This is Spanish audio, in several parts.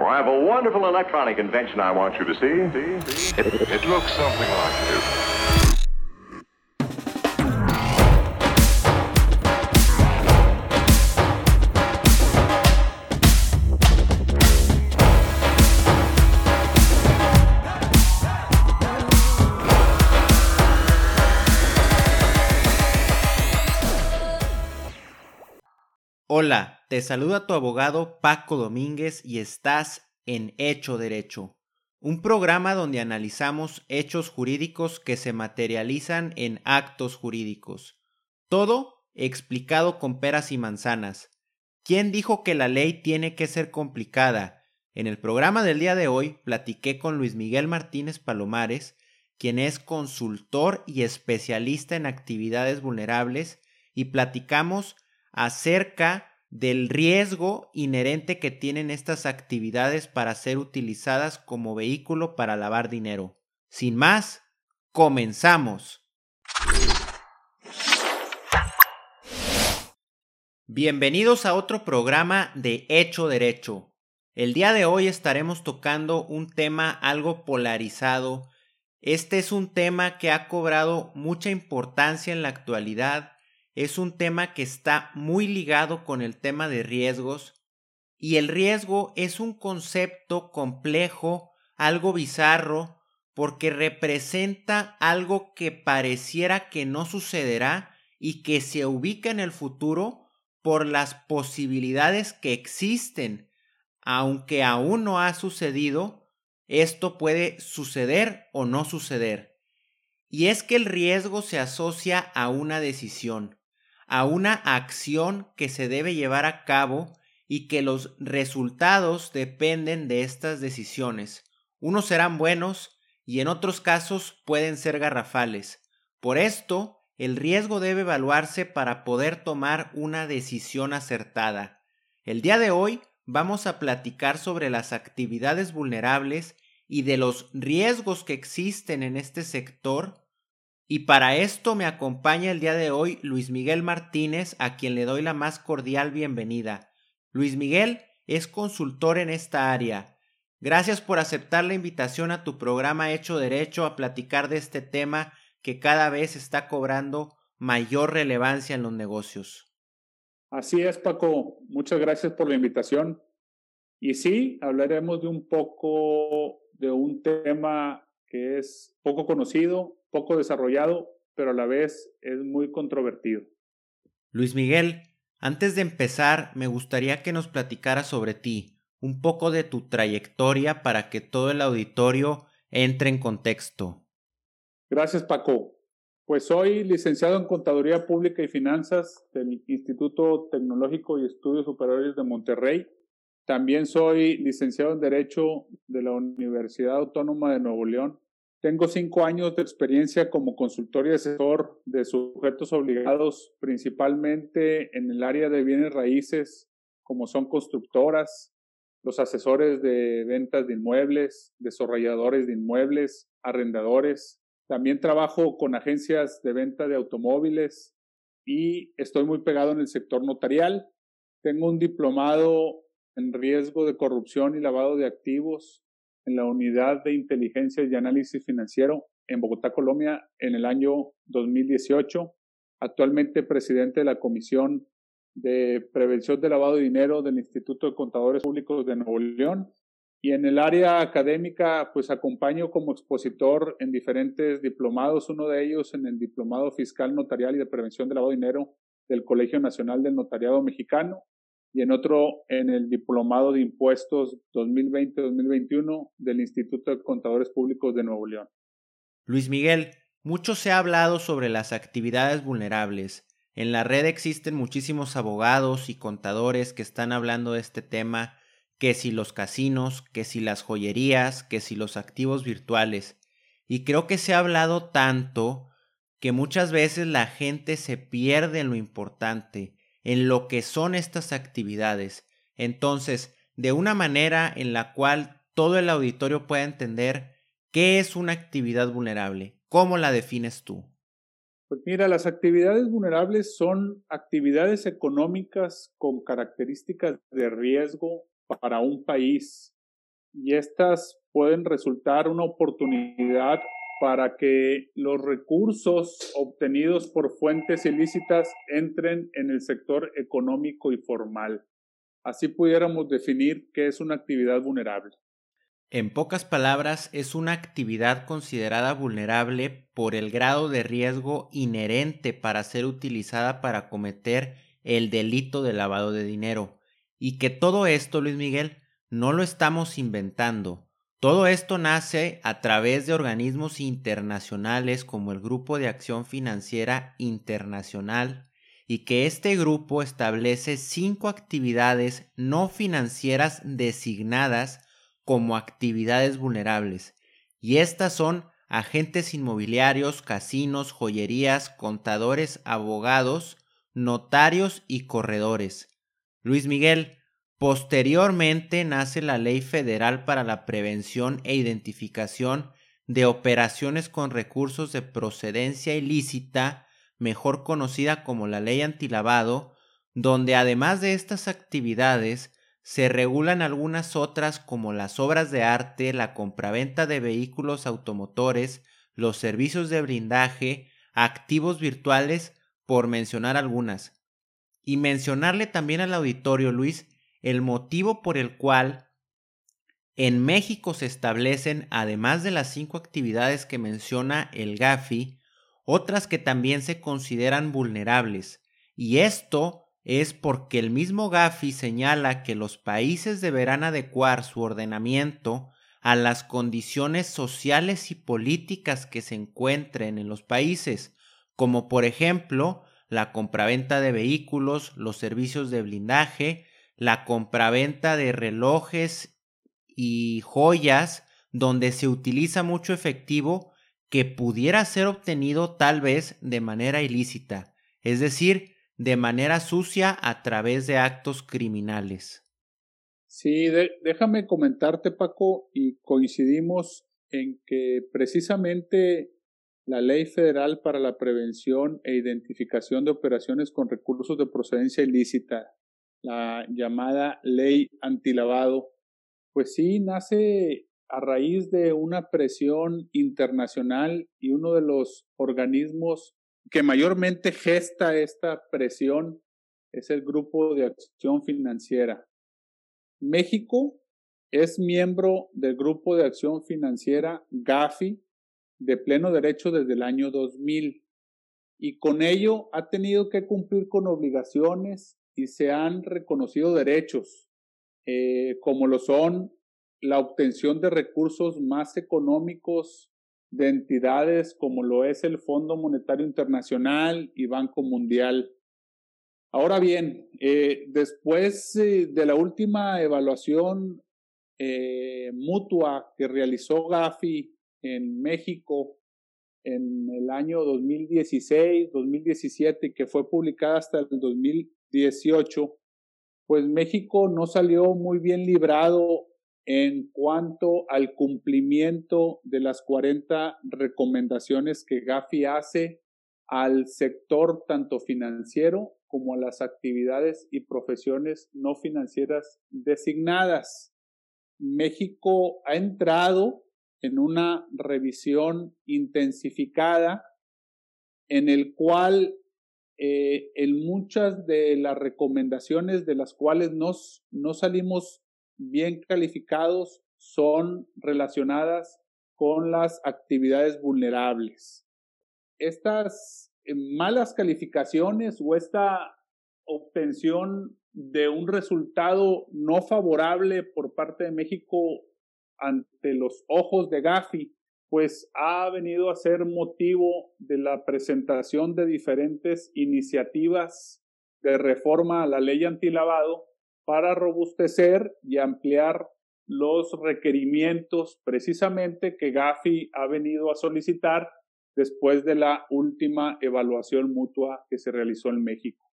Oh, I have a wonderful electronic invention I want you to see. see, see? It, it looks something like this. Hola, te saluda tu abogado Paco Domínguez y estás en Hecho Derecho, un programa donde analizamos hechos jurídicos que se materializan en actos jurídicos. Todo explicado con peras y manzanas. ¿Quién dijo que la ley tiene que ser complicada? En el programa del día de hoy platiqué con Luis Miguel Martínez Palomares, quien es consultor y especialista en actividades vulnerables, y platicamos acerca del riesgo inherente que tienen estas actividades para ser utilizadas como vehículo para lavar dinero. Sin más, comenzamos. Bienvenidos a otro programa de Hecho Derecho. El día de hoy estaremos tocando un tema algo polarizado. Este es un tema que ha cobrado mucha importancia en la actualidad es un tema que está muy ligado con el tema de riesgos y el riesgo es un concepto complejo, algo bizarro, porque representa algo que pareciera que no sucederá y que se ubica en el futuro por las posibilidades que existen. Aunque aún no ha sucedido, esto puede suceder o no suceder. Y es que el riesgo se asocia a una decisión a una acción que se debe llevar a cabo y que los resultados dependen de estas decisiones. Unos serán buenos y en otros casos pueden ser garrafales. Por esto, el riesgo debe evaluarse para poder tomar una decisión acertada. El día de hoy vamos a platicar sobre las actividades vulnerables y de los riesgos que existen en este sector y para esto me acompaña el día de hoy Luis Miguel Martínez, a quien le doy la más cordial bienvenida. Luis Miguel es consultor en esta área. Gracias por aceptar la invitación a tu programa Hecho Derecho a platicar de este tema que cada vez está cobrando mayor relevancia en los negocios. Así es, Paco. Muchas gracias por la invitación. Y sí, hablaremos de un poco de un tema que es poco conocido, poco desarrollado, pero a la vez es muy controvertido. Luis Miguel, antes de empezar, me gustaría que nos platicara sobre ti, un poco de tu trayectoria para que todo el auditorio entre en contexto. Gracias, Paco. Pues soy licenciado en Contaduría Pública y Finanzas del Instituto Tecnológico y Estudios Superiores de Monterrey. También soy licenciado en Derecho de la Universidad Autónoma de Nuevo León tengo cinco años de experiencia como consultor y asesor de sujetos obligados, principalmente en el área de bienes raíces, como son constructoras, los asesores de ventas de inmuebles, desarrolladores de inmuebles, arrendadores. También trabajo con agencias de venta de automóviles y estoy muy pegado en el sector notarial. Tengo un diplomado en riesgo de corrupción y lavado de activos en la Unidad de Inteligencia y Análisis Financiero en Bogotá, Colombia, en el año 2018. Actualmente presidente de la Comisión de Prevención de Lavado de Dinero del Instituto de Contadores Públicos de Nuevo León. Y en el área académica, pues acompaño como expositor en diferentes diplomados, uno de ellos en el Diplomado Fiscal Notarial y de Prevención de Lavado de Dinero del Colegio Nacional del Notariado Mexicano, y en otro en el Diplomado de Impuestos 2020-2021 del Instituto de Contadores Públicos de Nuevo León. Luis Miguel, mucho se ha hablado sobre las actividades vulnerables. En la red existen muchísimos abogados y contadores que están hablando de este tema, que si los casinos, que si las joyerías, que si los activos virtuales. Y creo que se ha hablado tanto que muchas veces la gente se pierde en lo importante en lo que son estas actividades. Entonces, de una manera en la cual todo el auditorio pueda entender qué es una actividad vulnerable, ¿cómo la defines tú? Pues mira, las actividades vulnerables son actividades económicas con características de riesgo para un país y estas pueden resultar una oportunidad para que los recursos obtenidos por fuentes ilícitas entren en el sector económico y formal. Así pudiéramos definir qué es una actividad vulnerable. En pocas palabras, es una actividad considerada vulnerable por el grado de riesgo inherente para ser utilizada para cometer el delito de lavado de dinero. Y que todo esto, Luis Miguel, no lo estamos inventando. Todo esto nace a través de organismos internacionales como el Grupo de Acción Financiera Internacional y que este grupo establece cinco actividades no financieras designadas como actividades vulnerables y estas son agentes inmobiliarios, casinos, joyerías, contadores, abogados, notarios y corredores. Luis Miguel, Posteriormente nace la Ley Federal para la Prevención e Identificación de Operaciones con Recursos de Procedencia Ilícita, mejor conocida como la Ley Antilavado, donde además de estas actividades se regulan algunas otras como las obras de arte, la compraventa de vehículos automotores, los servicios de blindaje, activos virtuales, por mencionar algunas. Y mencionarle también al auditorio, Luis, el motivo por el cual en México se establecen, además de las cinco actividades que menciona el GAFI, otras que también se consideran vulnerables, y esto es porque el mismo GAFI señala que los países deberán adecuar su ordenamiento a las condiciones sociales y políticas que se encuentren en los países, como por ejemplo la compraventa de vehículos, los servicios de blindaje, la compraventa de relojes y joyas donde se utiliza mucho efectivo que pudiera ser obtenido tal vez de manera ilícita, es decir, de manera sucia a través de actos criminales. Sí, déjame comentarte, Paco, y coincidimos en que precisamente la Ley Federal para la Prevención e Identificación de Operaciones con Recursos de Procedencia Ilícita la llamada ley antilavado, pues sí nace a raíz de una presión internacional y uno de los organismos que mayormente gesta esta presión es el Grupo de Acción Financiera. México es miembro del Grupo de Acción Financiera GAFI de pleno derecho desde el año 2000 y con ello ha tenido que cumplir con obligaciones y se han reconocido derechos, eh, como lo son la obtención de recursos más económicos de entidades como lo es el Fondo Monetario Internacional y Banco Mundial. Ahora bien, eh, después eh, de la última evaluación mutua que realizó Gafi en México en el año 2016, 2017 y que fue publicada hasta el 2000, 18, pues México no salió muy bien librado en cuanto al cumplimiento de las 40 recomendaciones que Gafi hace al sector tanto financiero como a las actividades y profesiones no financieras designadas. México ha entrado en una revisión intensificada en el cual eh, en muchas de las recomendaciones de las cuales no salimos bien calificados son relacionadas con las actividades vulnerables. Estas eh, malas calificaciones o esta obtención de un resultado no favorable por parte de México ante los ojos de Gafi pues ha venido a ser motivo de la presentación de diferentes iniciativas de reforma a la ley antilavado para robustecer y ampliar los requerimientos precisamente que Gafi ha venido a solicitar después de la última evaluación mutua que se realizó en México.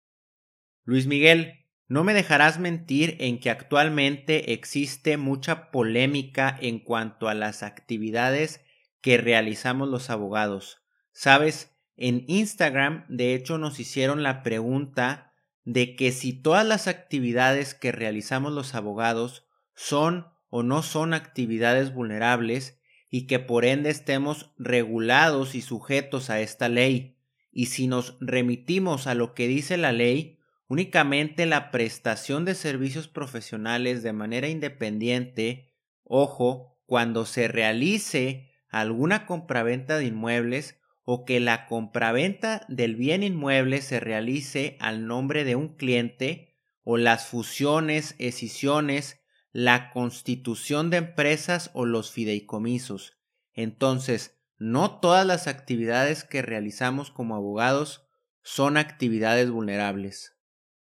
Luis Miguel, no me dejarás mentir en que actualmente existe mucha polémica en cuanto a las actividades que realizamos los abogados. Sabes, en Instagram de hecho nos hicieron la pregunta de que si todas las actividades que realizamos los abogados son o no son actividades vulnerables y que por ende estemos regulados y sujetos a esta ley. Y si nos remitimos a lo que dice la ley, únicamente la prestación de servicios profesionales de manera independiente, ojo, cuando se realice alguna compraventa de inmuebles o que la compraventa del bien inmueble se realice al nombre de un cliente o las fusiones, escisiones, la constitución de empresas o los fideicomisos. Entonces, no todas las actividades que realizamos como abogados son actividades vulnerables.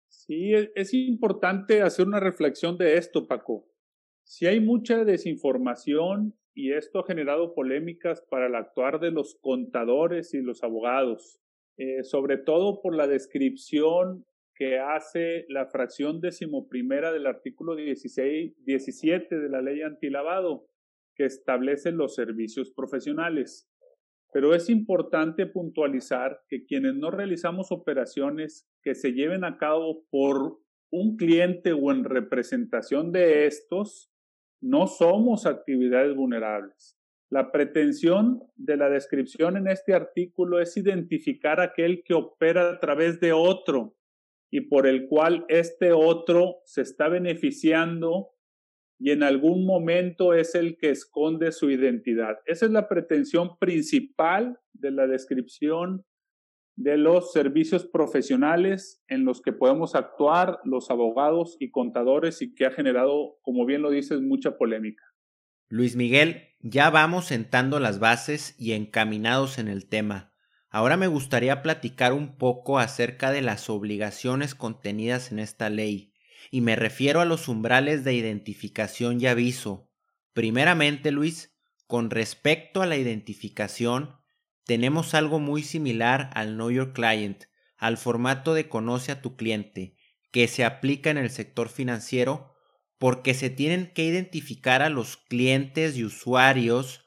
Sí, es importante hacer una reflexión de esto, Paco. Si hay mucha desinformación y esto ha generado polémicas para el actuar de los contadores y los abogados, eh, sobre todo por la descripción que hace la fracción decimoprimera del artículo 16, 17 de la ley antilavado, que establece los servicios profesionales. Pero es importante puntualizar que quienes no realizamos operaciones que se lleven a cabo por un cliente o en representación de estos, no somos actividades vulnerables. La pretensión de la descripción en este artículo es identificar aquel que opera a través de otro y por el cual este otro se está beneficiando y en algún momento es el que esconde su identidad. Esa es la pretensión principal de la descripción de los servicios profesionales en los que podemos actuar los abogados y contadores y que ha generado, como bien lo dices, mucha polémica. Luis Miguel, ya vamos sentando las bases y encaminados en el tema. Ahora me gustaría platicar un poco acerca de las obligaciones contenidas en esta ley, y me refiero a los umbrales de identificación y aviso. Primeramente, Luis, con respecto a la identificación, tenemos algo muy similar al Know Your Client, al formato de conoce a tu cliente, que se aplica en el sector financiero porque se tienen que identificar a los clientes y usuarios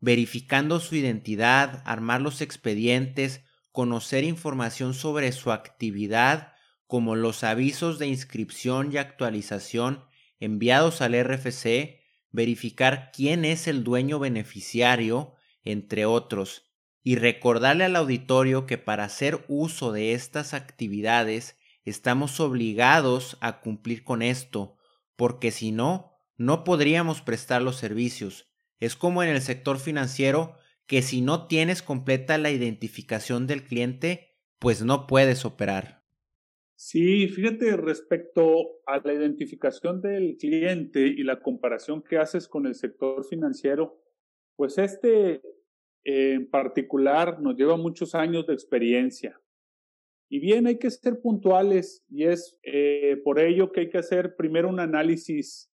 verificando su identidad, armar los expedientes, conocer información sobre su actividad, como los avisos de inscripción y actualización enviados al RFC, verificar quién es el dueño beneficiario, entre otros, y recordarle al auditorio que para hacer uso de estas actividades estamos obligados a cumplir con esto, porque si no, no podríamos prestar los servicios, es como en el sector financiero que si no tienes completa la identificación del cliente, pues no puedes operar. Sí, fíjate respecto a la identificación del cliente y la comparación que haces con el sector financiero, pues este en particular nos lleva muchos años de experiencia. Y bien, hay que ser puntuales y es eh, por ello que hay que hacer primero un análisis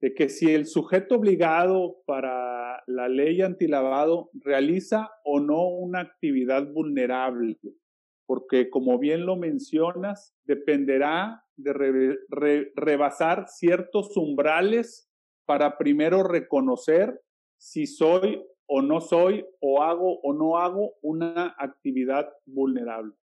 de que si el sujeto obligado para la ley antilavado realiza o no una actividad vulnerable, porque como bien lo mencionas, dependerá de rebasar ciertos umbrales para primero reconocer si soy o no soy o hago o no hago una actividad vulnerable.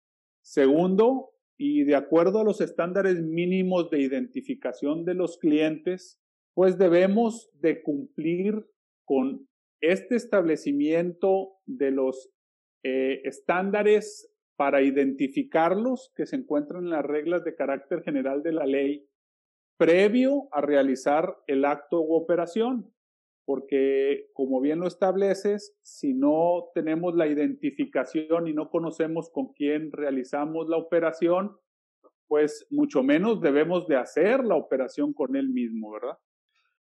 Segundo, y de acuerdo a los estándares mínimos de identificación de los clientes, pues debemos de cumplir con este establecimiento de los eh, estándares para identificarlos que se encuentran en las reglas de carácter general de la ley previo a realizar el acto u operación. Porque, como bien lo estableces, si no tenemos la identificación y no conocemos con quién realizamos la operación, pues mucho menos debemos de hacer la operación con él mismo, ¿verdad?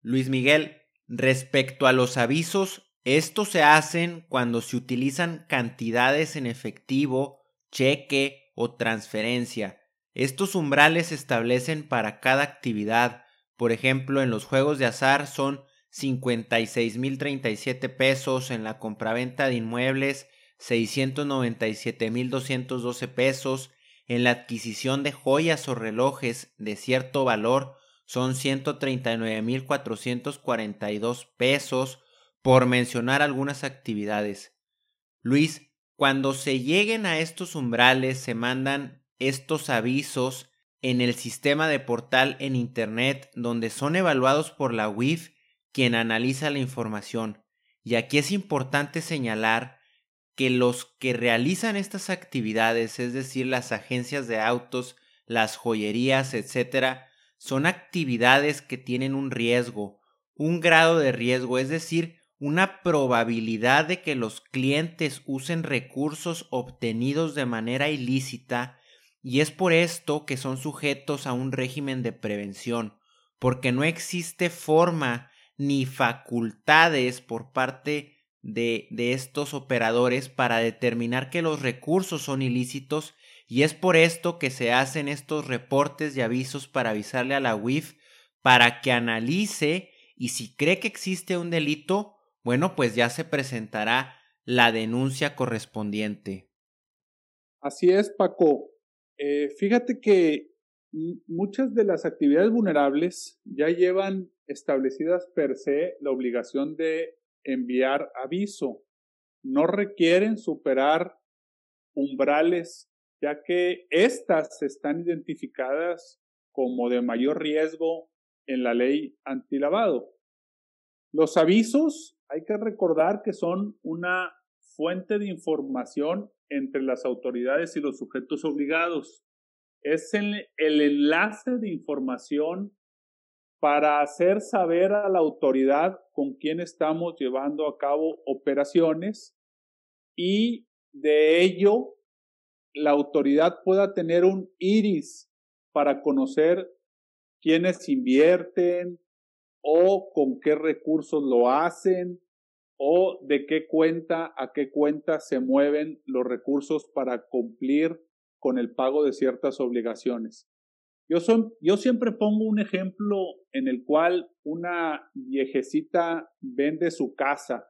Luis Miguel, respecto a los avisos, estos se hacen cuando se utilizan cantidades en efectivo, cheque o transferencia. Estos umbrales se establecen para cada actividad. Por ejemplo, en los juegos de azar son 56.037 pesos, en la compraventa de inmuebles 697.212 pesos, en la adquisición de joyas o relojes de cierto valor son 139.442 pesos por mencionar algunas actividades. Luis, cuando se lleguen a estos umbrales se mandan estos avisos en el sistema de portal en Internet donde son evaluados por la UIF quien analiza la información. Y aquí es importante señalar que los que realizan estas actividades, es decir, las agencias de autos, las joyerías, etcétera, son actividades que tienen un riesgo, un grado de riesgo, es decir, una probabilidad de que los clientes usen recursos obtenidos de manera ilícita y es por esto que son sujetos a un régimen de prevención, porque no existe forma ni facultades por parte de, de estos operadores para determinar que los recursos son ilícitos y es por esto que se hacen estos reportes y avisos para avisarle a la UIF para que analice y si cree que existe un delito, bueno, pues ya se presentará la denuncia correspondiente. Así es, Paco. Eh, fíjate que muchas de las actividades vulnerables ya llevan establecidas per se la obligación de enviar aviso. No requieren superar umbrales, ya que éstas están identificadas como de mayor riesgo en la ley antilavado. Los avisos hay que recordar que son una fuente de información entre las autoridades y los sujetos obligados. Es el, el enlace de información para hacer saber a la autoridad con quién estamos llevando a cabo operaciones y de ello la autoridad pueda tener un iris para conocer quiénes invierten o con qué recursos lo hacen o de qué cuenta a qué cuenta se mueven los recursos para cumplir con el pago de ciertas obligaciones. Yo, son, yo siempre pongo un ejemplo en el cual una viejecita vende su casa.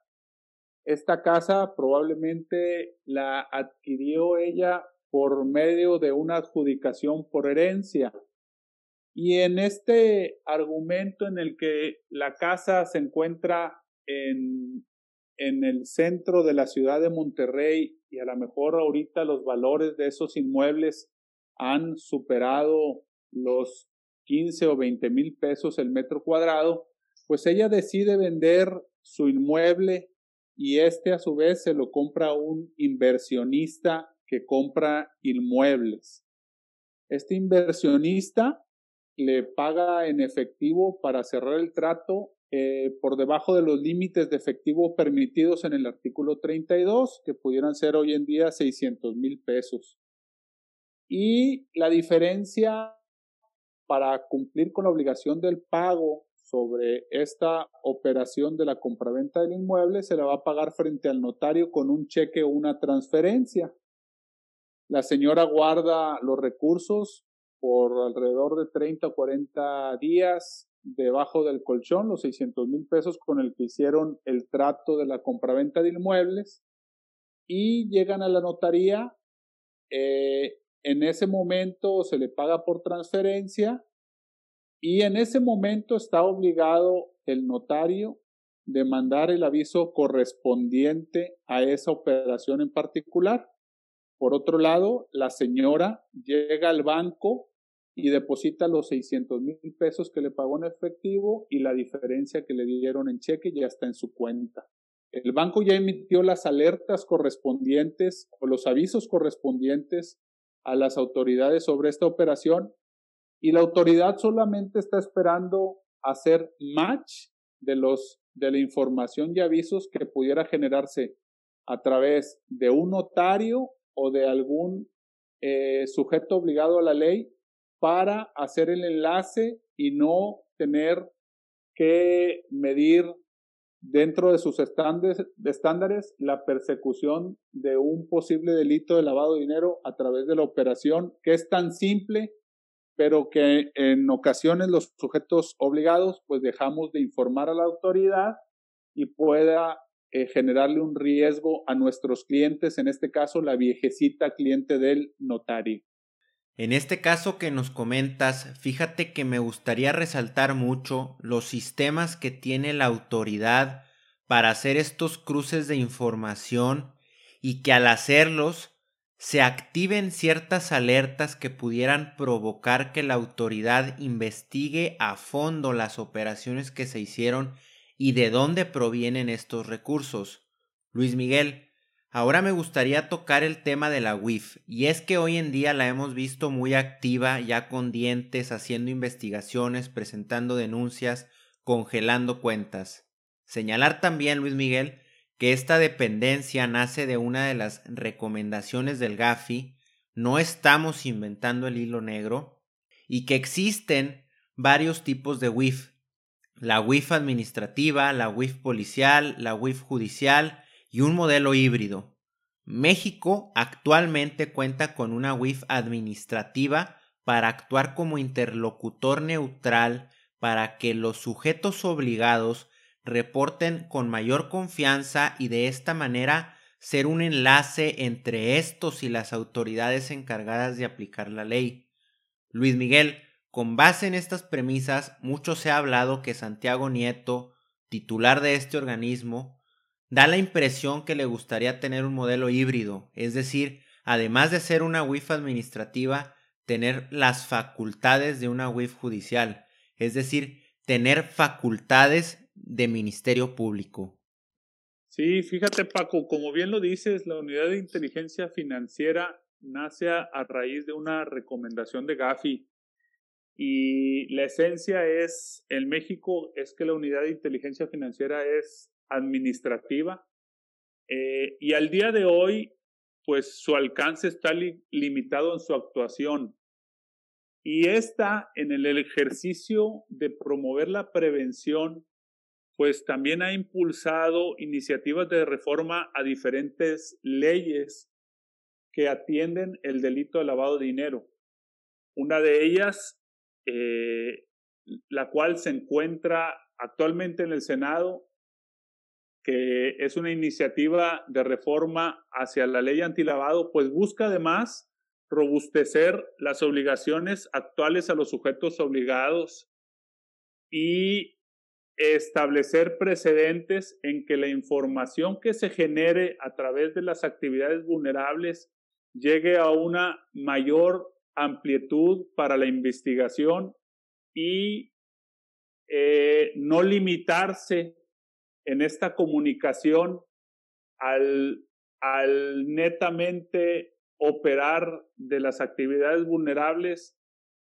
Esta casa probablemente la adquirió ella por medio de una adjudicación por herencia. Y en este argumento en el que la casa se encuentra en, en el centro de la ciudad de Monterrey y a lo mejor ahorita los valores de esos inmuebles han superado los 15 o 20 mil pesos el metro cuadrado, pues ella decide vender su inmueble y este a su vez se lo compra a un inversionista que compra inmuebles. Este inversionista le paga en efectivo para cerrar el trato eh, por debajo de los límites de efectivo permitidos en el artículo 32, que pudieran ser hoy en día 600 mil pesos. Y la diferencia para cumplir con la obligación del pago sobre esta operación de la compraventa del inmueble se la va a pagar frente al notario con un cheque o una transferencia. La señora guarda los recursos por alrededor de 30 o 40 días debajo del colchón, los 600 mil pesos con el que hicieron el trato de la compraventa de inmuebles y llegan a la notaría eh, en ese momento se le paga por transferencia y en ese momento está obligado el notario de mandar el aviso correspondiente a esa operación en particular. Por otro lado, la señora llega al banco y deposita los 600 mil pesos que le pagó en efectivo y la diferencia que le dieron en cheque ya está en su cuenta. El banco ya emitió las alertas correspondientes o los avisos correspondientes a las autoridades sobre esta operación y la autoridad solamente está esperando hacer match de los de la información y avisos que pudiera generarse a través de un notario o de algún eh, sujeto obligado a la ley para hacer el enlace y no tener que medir dentro de sus estándares, la persecución de un posible delito de lavado de dinero a través de la operación, que es tan simple, pero que en ocasiones los sujetos obligados pues dejamos de informar a la autoridad y pueda eh, generarle un riesgo a nuestros clientes, en este caso la viejecita cliente del notario. En este caso que nos comentas, fíjate que me gustaría resaltar mucho los sistemas que tiene la autoridad para hacer estos cruces de información y que al hacerlos se activen ciertas alertas que pudieran provocar que la autoridad investigue a fondo las operaciones que se hicieron y de dónde provienen estos recursos. Luis Miguel, ahora me gustaría tocar el tema de la WIF, y es que hoy en día la hemos visto muy activa, ya con dientes, haciendo investigaciones, presentando denuncias, congelando cuentas. Señalar también, Luis Miguel, que esta dependencia nace de una de las recomendaciones del GAFI, no estamos inventando el hilo negro, y que existen varios tipos de WIF, la WIF administrativa, la WIF policial, la WIF judicial y un modelo híbrido. México actualmente cuenta con una WIF administrativa para actuar como interlocutor neutral para que los sujetos obligados reporten con mayor confianza y de esta manera ser un enlace entre estos y las autoridades encargadas de aplicar la ley. Luis Miguel, con base en estas premisas, mucho se ha hablado que Santiago Nieto, titular de este organismo, da la impresión que le gustaría tener un modelo híbrido, es decir, además de ser una WIF administrativa, tener las facultades de una WIF judicial, es decir, tener facultades de Ministerio Público. Sí, fíjate Paco, como bien lo dices, la unidad de inteligencia financiera nace a, raíz de una recomendación de Gafi y la esencia es, en México, es que la unidad de inteligencia financiera es administrativa eh, y al día de hoy, pues su alcance está limitado en su actuación. Y esta, en el ejercicio de promover la prevención, pues también ha impulsado iniciativas de reforma a diferentes leyes que atienden el delito de lavado de dinero. Una de ellas eh, la cual se encuentra actualmente en el Senado, que es una iniciativa de reforma hacia la ley antilavado, pues busca además robustecer las obligaciones actuales a los sujetos obligados y establecer precedentes en que la información que se genere a través de las actividades vulnerables llegue a una mayor amplitud para la investigación y eh, no limitarse en esta comunicación al, netamente operar de las actividades vulnerables,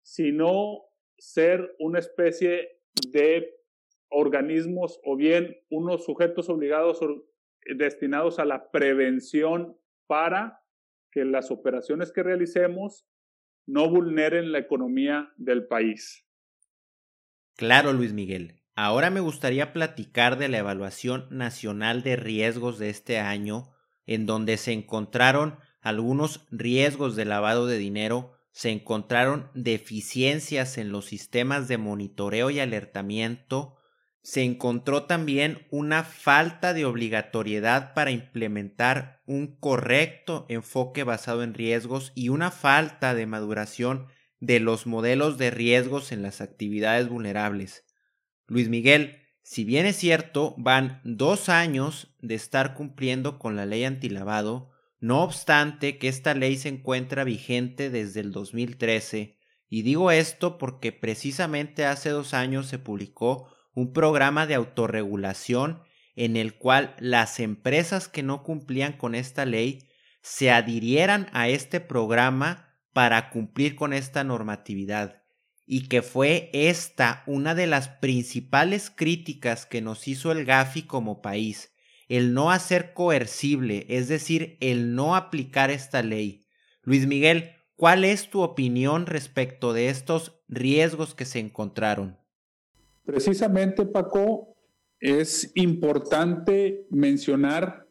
sino ser una especie de organismos o bien unos sujetos obligados destinados a la prevención para que las operaciones que realicemos no vulneren la economía del país. Claro, Luis Miguel. Ahora me gustaría platicar de la evaluación nacional de riesgos de este año, en donde se encontraron algunos riesgos de lavado de dinero, se encontraron deficiencias en los sistemas de monitoreo y alertamiento, se encontró también una falta de obligatoriedad para implementar un correcto enfoque basado en riesgos y una falta de maduración de los modelos de riesgos en las actividades vulnerables. Luis Miguel, si bien es cierto, van dos años de estar cumpliendo con la ley antilavado, no obstante que esta ley se encuentra vigente desde el 2013, y digo esto porque precisamente hace dos años se publicó un programa de autorregulación en el cual las empresas que no cumplían con esta ley se adhirieran a este programa para cumplir con esta normatividad y que fue esta una de las principales críticas que nos hizo el GAFI como país, el no hacer coercible, es decir, el no aplicar esta ley. Luis Miguel, ¿cuál es tu opinión respecto de estos riesgos que se encontraron? Precisamente, Paco, es importante mencionar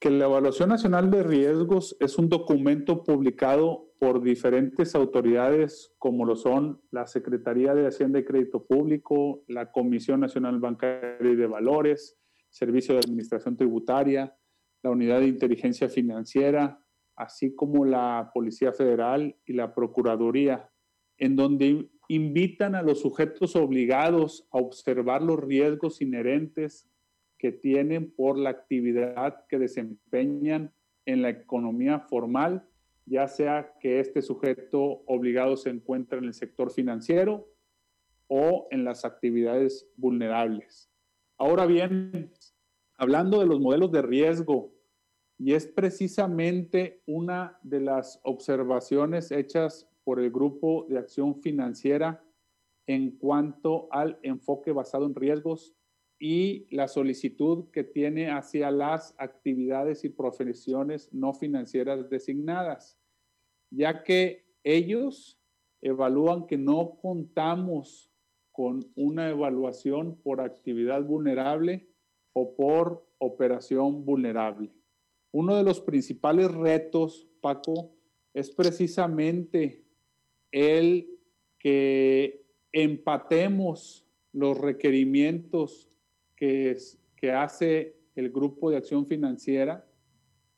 que la Evaluación Nacional de Riesgos es un documento publicado por diferentes autoridades como lo son la Secretaría de Hacienda y Crédito Público, la Comisión Nacional Bancaria y de Valores, Servicio de Administración Tributaria, la Unidad de Inteligencia Financiera, así como la Policía Federal y la Procuraduría, en donde invitan a los sujetos obligados a observar los riesgos inherentes que tienen por la actividad que desempeñan en la economía formal, ya sea que este sujeto obligado se encuentre en el sector financiero o en las actividades vulnerables. Ahora bien, hablando de los modelos de riesgo, y es precisamente una de las observaciones hechas por el Grupo de Acción Financiera en cuanto al enfoque basado en riesgos y la solicitud que tiene hacia las actividades y profesiones no financieras designadas, ya que ellos evalúan que no contamos con una evaluación por actividad vulnerable o por operación vulnerable. Uno de los principales retos, Paco, es precisamente el que empatemos los requerimientos que, hace el Grupo de Acción Financiera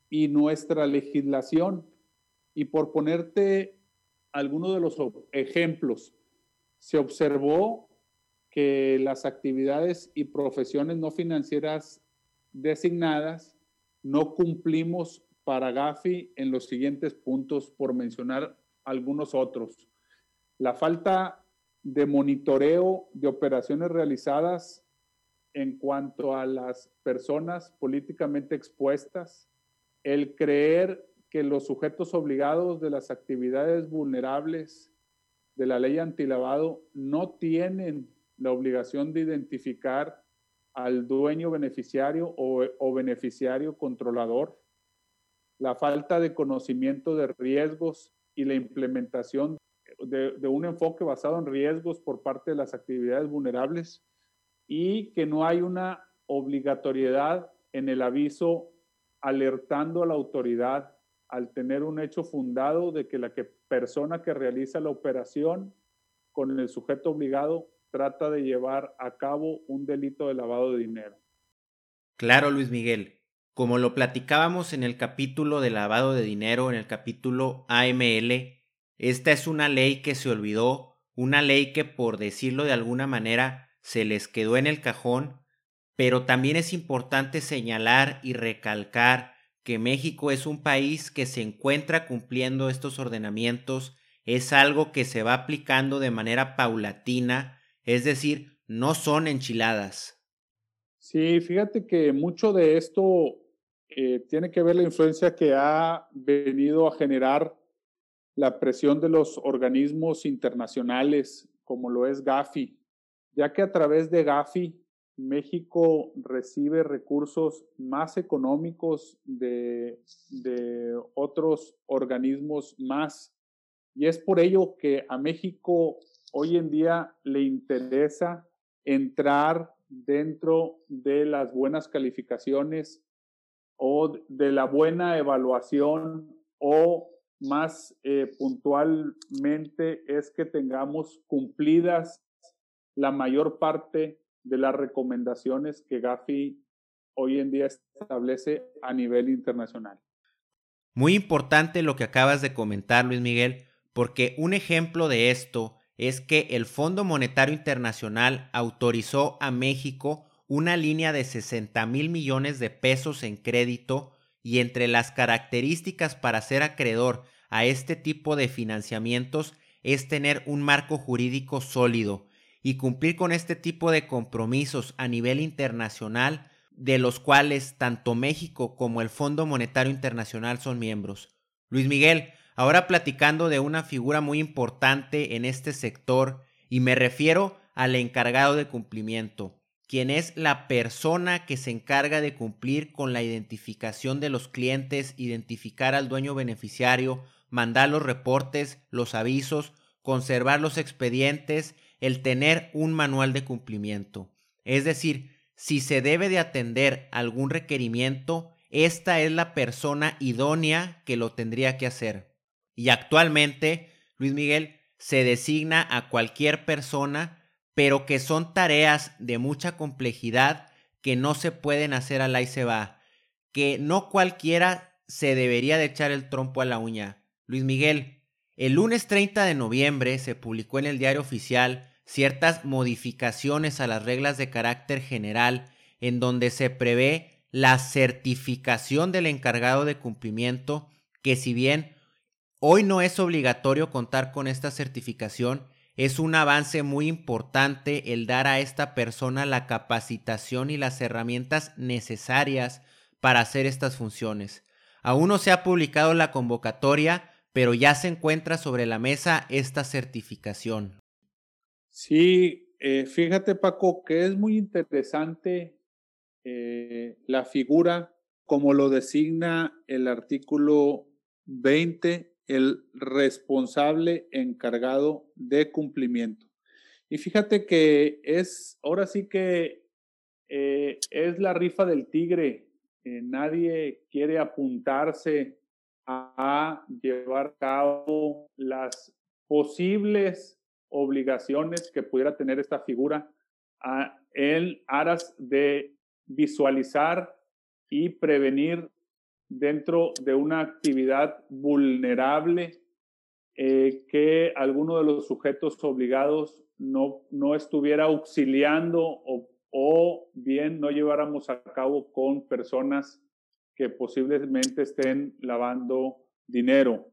y nuestra legislación. Y por ponerte algunos de los ejemplos, se observó que las actividades y profesiones no financieras designadas no cumplimos para Gafi en los siguientes puntos, por mencionar algunos otros. La falta de monitoreo de operaciones realizadas en cuanto a las personas políticamente expuestas, el creer que los sujetos obligados de las actividades vulnerables de la ley antilavado no tienen la obligación de identificar al dueño beneficiario o, beneficiario controlador, la falta de conocimiento de riesgos y la implementación de, un enfoque basado en riesgos por parte de las actividades vulnerables y que no hay una obligatoriedad en el aviso alertando a la autoridad al tener un hecho fundado de que la que persona que realiza la operación con el sujeto obligado trata de llevar a cabo un delito de lavado de dinero. Claro, Luis Miguel. Como lo platicábamos en el capítulo de lavado de dinero, en el capítulo AML, esta es una ley que se olvidó, una ley que por decirlo de alguna manera se les quedó en el cajón, pero también es importante señalar y recalcar que México es un país que se encuentra cumpliendo estos ordenamientos, es algo que se va aplicando de manera paulatina, es decir, no son enchiladas. Sí, fíjate que mucho de esto eh, tiene que ver la influencia que ha venido a generar la presión de los organismos internacionales, como lo es Gafi, ya que a través de Gafi México recibe recursos más económicos de, otros organismos más. Y es por ello que a México hoy en día le interesa entrar dentro de las buenas calificaciones o de la buena evaluación o más eh, puntualmente es que tengamos cumplidas la mayor parte de las recomendaciones que Gafi hoy en día establece a nivel internacional. Muy importante lo que acabas de comentar, Luis Miguel, porque un ejemplo de esto es que el Fondo Monetario Internacional autorizó a México una línea de 60 mil millones de pesos en crédito y entre las características para ser acreedor a este tipo de financiamientos es tener un marco jurídico sólido, y cumplir con este tipo de compromisos a nivel internacional de los cuales tanto México como el Fondo Monetario Internacional son miembros. Luis Miguel, ahora platicando de una figura muy importante en este sector y me refiero al encargado de cumplimiento, quien es la persona que se encarga de cumplir con la identificación de los clientes, identificar al dueño beneficiario, mandar los reportes, los avisos, conservar los expedientes el tener un manual de cumplimiento. Es decir, si se debe de atender algún requerimiento, esta es la persona idónea que lo tendría que hacer. Y actualmente, Luis Miguel, se designa a cualquier persona, pero que son tareas de mucha complejidad que no se pueden hacer al y se va, que no cualquiera se debería de echar el trompo a la uña. Luis Miguel, el lunes 30 de noviembre se publicó en el diario oficial ciertas modificaciones a las reglas de carácter general en donde se prevé la certificación del encargado de cumplimiento que si bien hoy no es obligatorio contar con esta certificación, es un avance muy importante el dar a esta persona la capacitación y las herramientas necesarias para hacer estas funciones. Aún no se ha publicado la convocatoria, pero ya se encuentra sobre la mesa esta certificación. Sí, eh, fíjate Paco que es muy interesante eh, la figura como lo designa el artículo 20 el responsable encargado de cumplimiento. Y fíjate que es, ahora sí que eh, es la rifa del tigre. Nadie quiere apuntarse a, llevar a cabo las posibles obligaciones que pudiera tener esta figura a, en aras de visualizar y prevenir dentro de una actividad vulnerable eh, que alguno de los sujetos obligados no, no estuviera auxiliando o, o bien no lleváramos a cabo con personas que posiblemente estén lavando dinero.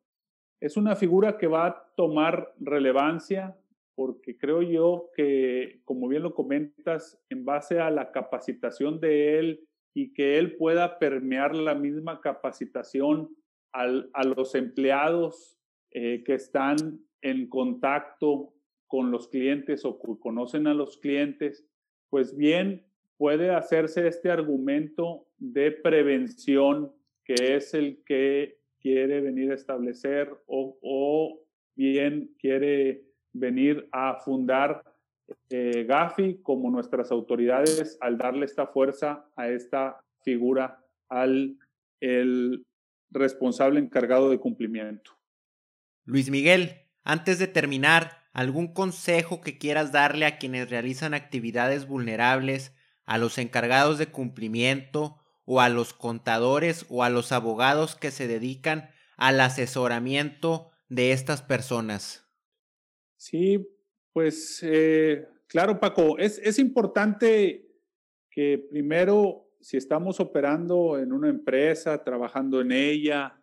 Es una figura que va a tomar relevancia porque creo yo que, como bien lo comentas, en base a la capacitación de él y que él pueda permear la misma capacitación a los empleados eh, que están en contacto con los clientes o que conocen a los clientes, pues bien puede hacerse este argumento de prevención que es el que quiere venir a establecer o, o bien quiere venir a fundar eh, Gafi como nuestras autoridades al darle esta fuerza a esta figura, al el responsable encargado de cumplimiento. Luis Miguel, antes de terminar, ¿algún consejo que quieras darle a quienes realizan actividades vulnerables, a los encargados de cumplimiento o a los contadores o a los abogados que se dedican al asesoramiento de estas personas? Sí, pues eh, claro, Paco, es, es importante que primero, si estamos operando en una empresa, trabajando en ella,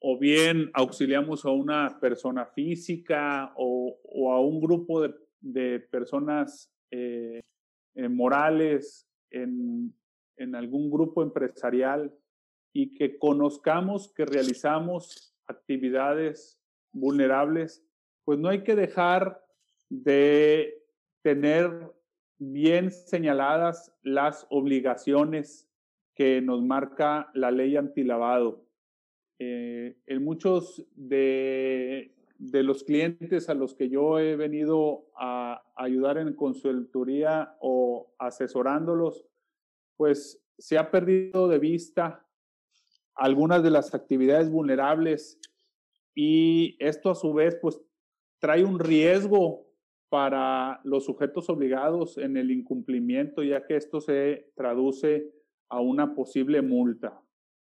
o bien auxiliamos a una persona física o, a un grupo de, de personas eh, eh, morales en, en algún grupo empresarial y que conozcamos que realizamos actividades vulnerables, pues no hay que dejar de tener bien señaladas las obligaciones que nos marca la ley antilavado. Eh, en muchos de, de, los clientes a los que yo he venido a ayudar en consultoría o asesorándolos, pues se ha perdido de vista algunas de las actividades vulnerables y esto a su vez pues trae un riesgo para los sujetos obligados en el incumplimiento, ya que esto se traduce a una posible multa.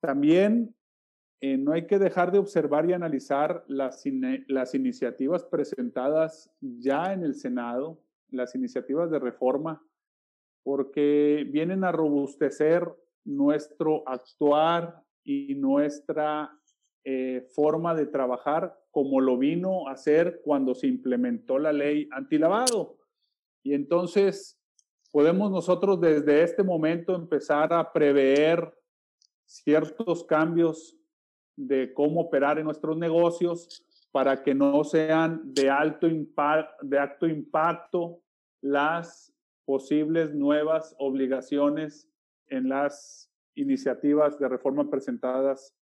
También eh, no hay que dejar de observar y analizar las, las iniciativas presentadas ya en el Senado, las iniciativas de reforma, porque vienen a robustecer nuestro actuar y nuestra eh, forma de trabajar como lo vino a hacer cuando se implementó la ley antilavado. Y entonces podemos nosotros desde este momento empezar a prever ciertos cambios de cómo operar en nuestros negocios para que no sean de alto, de alto impacto las posibles nuevas obligaciones en las iniciativas de reforma presentadas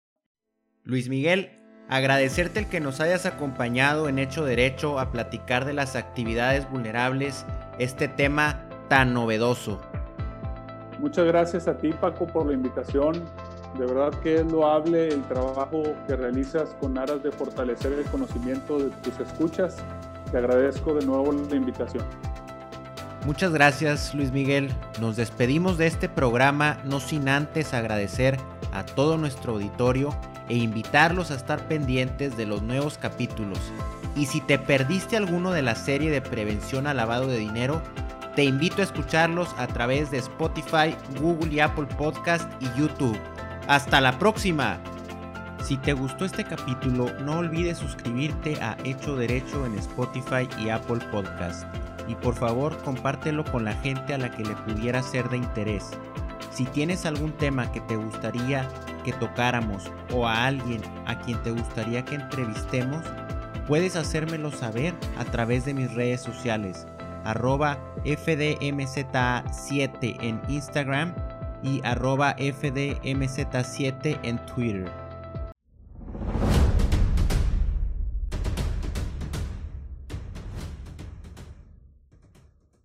Luis Miguel, agradecerte el que nos hayas acompañado en Hecho Derecho a platicar de las actividades vulnerables, este tema tan novedoso. Muchas gracias a ti Paco por la invitación. De verdad que es loable el trabajo que realizas con aras de fortalecer el conocimiento de tus escuchas. Te agradezco de nuevo la invitación. Muchas gracias Luis Miguel. Nos despedimos de este programa no sin antes agradecer a todo nuestro auditorio e invitarlos a estar pendientes de los nuevos capítulos. Y si te perdiste alguno de la serie de prevención al lavado de dinero, te invito a escucharlos a través de Spotify, Google y Apple Podcast y YouTube. Hasta la próxima. Si te gustó este capítulo, no olvides suscribirte a Hecho Derecho en Spotify y Apple Podcast. Y por favor, compártelo con la gente a la que le pudiera ser de interés. Si tienes algún tema que te gustaría que tocáramos o a alguien a quien te gustaría que entrevistemos, puedes hacérmelo saber a través de mis redes sociales, arroba FDMZ7 en Instagram y arroba FDMZ7 en Twitter.